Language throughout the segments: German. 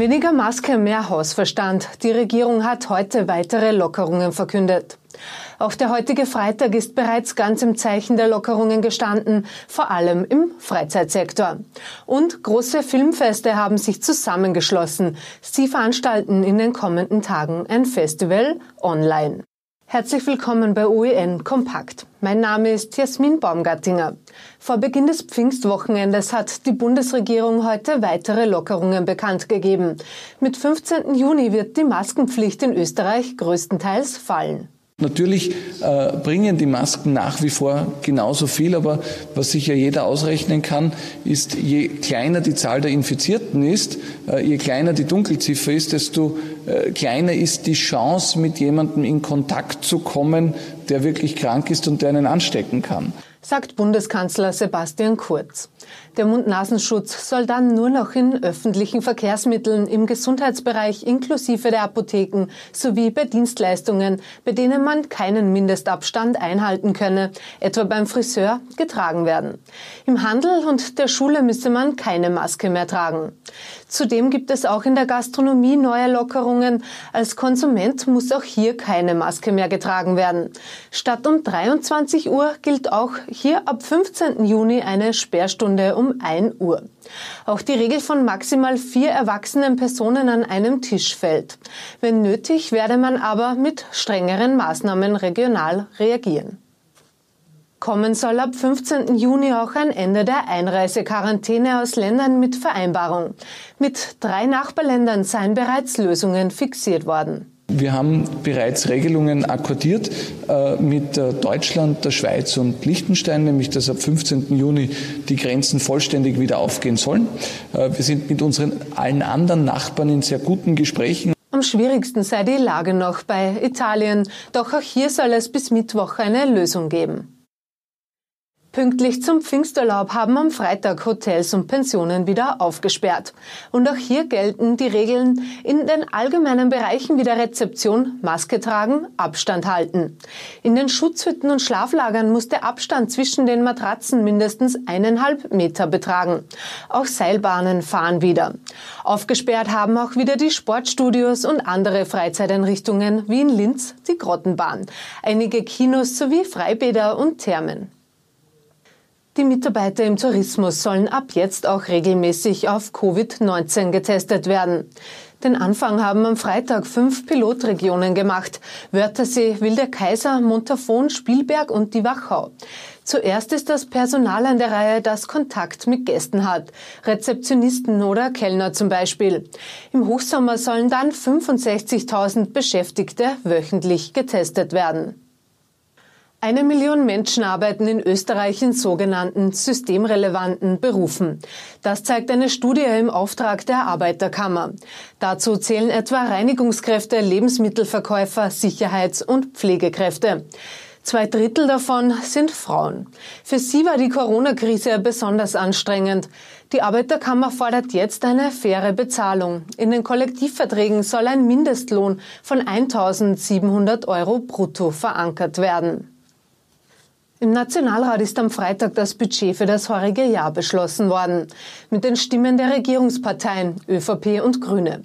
Weniger Maske, mehr Hausverstand. Die Regierung hat heute weitere Lockerungen verkündet. Auch der heutige Freitag ist bereits ganz im Zeichen der Lockerungen gestanden, vor allem im Freizeitsektor. Und große Filmfeste haben sich zusammengeschlossen. Sie veranstalten in den kommenden Tagen ein Festival online. Herzlich willkommen bei OEN Kompakt. Mein Name ist Jasmin Baumgartinger. Vor Beginn des Pfingstwochenendes hat die Bundesregierung heute weitere Lockerungen bekannt gegeben. Mit 15. Juni wird die Maskenpflicht in Österreich größtenteils fallen. Natürlich äh, bringen die Masken nach wie vor genauso viel, aber was sich ja jeder ausrechnen kann, ist, je kleiner die Zahl der Infizierten ist, äh, je kleiner die Dunkelziffer ist, desto äh, kleiner ist die Chance, mit jemandem in Kontakt zu kommen, der wirklich krank ist und der einen anstecken kann sagt Bundeskanzler Sebastian Kurz. Der Mund-Nasenschutz soll dann nur noch in öffentlichen Verkehrsmitteln, im Gesundheitsbereich inklusive der Apotheken sowie bei Dienstleistungen, bei denen man keinen Mindestabstand einhalten könne, etwa beim Friseur, getragen werden. Im Handel und der Schule müsse man keine Maske mehr tragen. Zudem gibt es auch in der Gastronomie neue Lockerungen. Als Konsument muss auch hier keine Maske mehr getragen werden. Statt um 23 Uhr gilt auch hier ab 15. Juni eine Sperrstunde um 1 Uhr. Auch die Regel von maximal vier erwachsenen Personen an einem Tisch fällt. Wenn nötig, werde man aber mit strengeren Maßnahmen regional reagieren. Kommen soll ab 15. Juni auch ein Ende der Einreisequarantäne aus Ländern mit Vereinbarung. Mit drei Nachbarländern seien bereits Lösungen fixiert worden. Wir haben bereits Regelungen akkordiert äh, mit äh, Deutschland, der Schweiz und Liechtenstein, nämlich dass ab 15. Juni die Grenzen vollständig wieder aufgehen sollen. Äh, wir sind mit unseren allen anderen Nachbarn in sehr guten Gesprächen. Am schwierigsten sei die Lage noch bei Italien, doch auch hier soll es bis Mittwoch eine Lösung geben. Pünktlich zum Pfingsturlaub haben am Freitag Hotels und Pensionen wieder aufgesperrt. Und auch hier gelten die Regeln in den allgemeinen Bereichen wie der Rezeption Maske tragen, Abstand halten. In den Schutzhütten und Schlaflagern muss der Abstand zwischen den Matratzen mindestens eineinhalb Meter betragen. Auch Seilbahnen fahren wieder. Aufgesperrt haben auch wieder die Sportstudios und andere Freizeiteinrichtungen wie in Linz die Grottenbahn, einige Kinos sowie Freibäder und Thermen. Die Mitarbeiter im Tourismus sollen ab jetzt auch regelmäßig auf Covid-19 getestet werden. Den Anfang haben am Freitag fünf Pilotregionen gemacht. Wörthersee, Wilder Kaiser, Montafon, Spielberg und die Wachau. Zuerst ist das Personal an der Reihe, das Kontakt mit Gästen hat. Rezeptionisten oder Kellner zum Beispiel. Im Hochsommer sollen dann 65.000 Beschäftigte wöchentlich getestet werden. Eine Million Menschen arbeiten in Österreich in sogenannten systemrelevanten Berufen. Das zeigt eine Studie im Auftrag der Arbeiterkammer. Dazu zählen etwa Reinigungskräfte, Lebensmittelverkäufer, Sicherheits- und Pflegekräfte. Zwei Drittel davon sind Frauen. Für sie war die Corona-Krise besonders anstrengend. Die Arbeiterkammer fordert jetzt eine faire Bezahlung. In den Kollektivverträgen soll ein Mindestlohn von 1700 Euro brutto verankert werden. Im Nationalrat ist am Freitag das Budget für das heurige Jahr beschlossen worden. Mit den Stimmen der Regierungsparteien ÖVP und Grüne.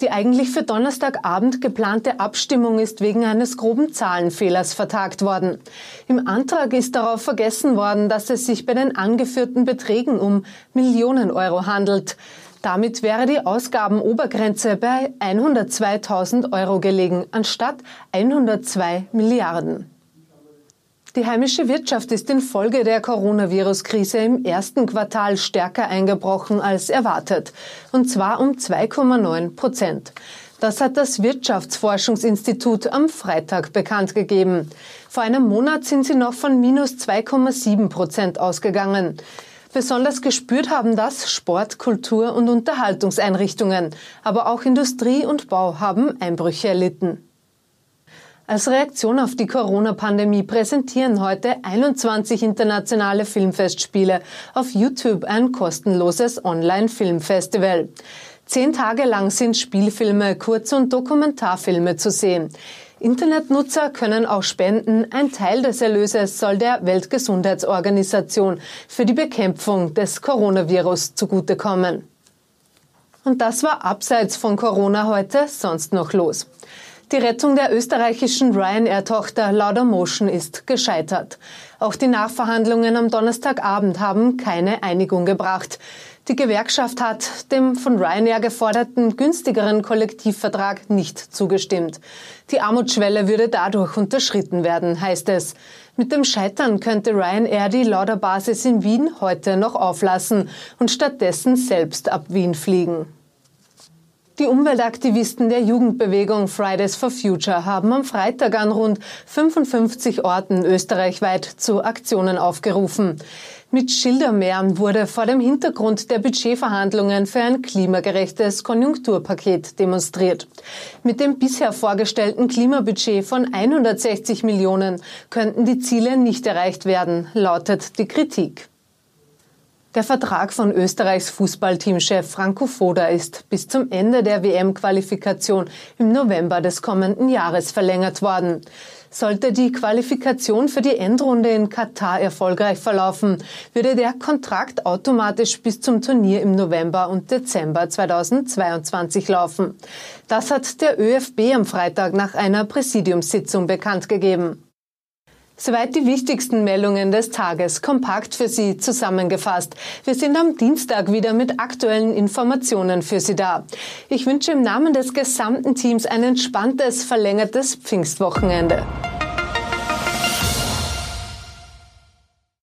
Die eigentlich für Donnerstagabend geplante Abstimmung ist wegen eines groben Zahlenfehlers vertagt worden. Im Antrag ist darauf vergessen worden, dass es sich bei den angeführten Beträgen um Millionen Euro handelt. Damit wäre die Ausgabenobergrenze bei 102.000 Euro gelegen, anstatt 102 Milliarden. Die heimische Wirtschaft ist infolge der Coronavirus-Krise im ersten Quartal stärker eingebrochen als erwartet, und zwar um 2,9 Prozent. Das hat das Wirtschaftsforschungsinstitut am Freitag bekannt gegeben. Vor einem Monat sind sie noch von minus 2,7 Prozent ausgegangen. Besonders gespürt haben das Sport, Kultur und Unterhaltungseinrichtungen, aber auch Industrie und Bau haben Einbrüche erlitten. Als Reaktion auf die Corona-Pandemie präsentieren heute 21 internationale Filmfestspiele auf YouTube ein kostenloses Online-Filmfestival. Zehn Tage lang sind Spielfilme, Kurz- und Dokumentarfilme zu sehen. Internetnutzer können auch spenden. Ein Teil des Erlöses soll der Weltgesundheitsorganisation für die Bekämpfung des Coronavirus zugutekommen. Und das war abseits von Corona heute sonst noch los. Die Rettung der österreichischen Ryanair-Tochter Laudamotion ist gescheitert. Auch die Nachverhandlungen am Donnerstagabend haben keine Einigung gebracht. Die Gewerkschaft hat dem von Ryanair geforderten günstigeren Kollektivvertrag nicht zugestimmt. Die Armutsschwelle würde dadurch unterschritten werden, heißt es. Mit dem Scheitern könnte Ryanair die Lauda-Basis in Wien heute noch auflassen und stattdessen selbst ab Wien fliegen. Die Umweltaktivisten der Jugendbewegung Fridays for Future haben am Freitag an rund 55 Orten österreichweit zu Aktionen aufgerufen. Mit Schildermeeren wurde vor dem Hintergrund der Budgetverhandlungen für ein klimagerechtes Konjunkturpaket demonstriert. Mit dem bisher vorgestellten Klimabudget von 160 Millionen könnten die Ziele nicht erreicht werden, lautet die Kritik. Der Vertrag von Österreichs Fußballteamchef Franco Foda ist bis zum Ende der WM-Qualifikation im November des kommenden Jahres verlängert worden. Sollte die Qualifikation für die Endrunde in Katar erfolgreich verlaufen, würde der Kontrakt automatisch bis zum Turnier im November und Dezember 2022 laufen. Das hat der ÖFB am Freitag nach einer Präsidiumssitzung bekannt gegeben. Soweit die wichtigsten Meldungen des Tages kompakt für Sie zusammengefasst. Wir sind am Dienstag wieder mit aktuellen Informationen für Sie da. Ich wünsche im Namen des gesamten Teams ein entspanntes, verlängertes Pfingstwochenende.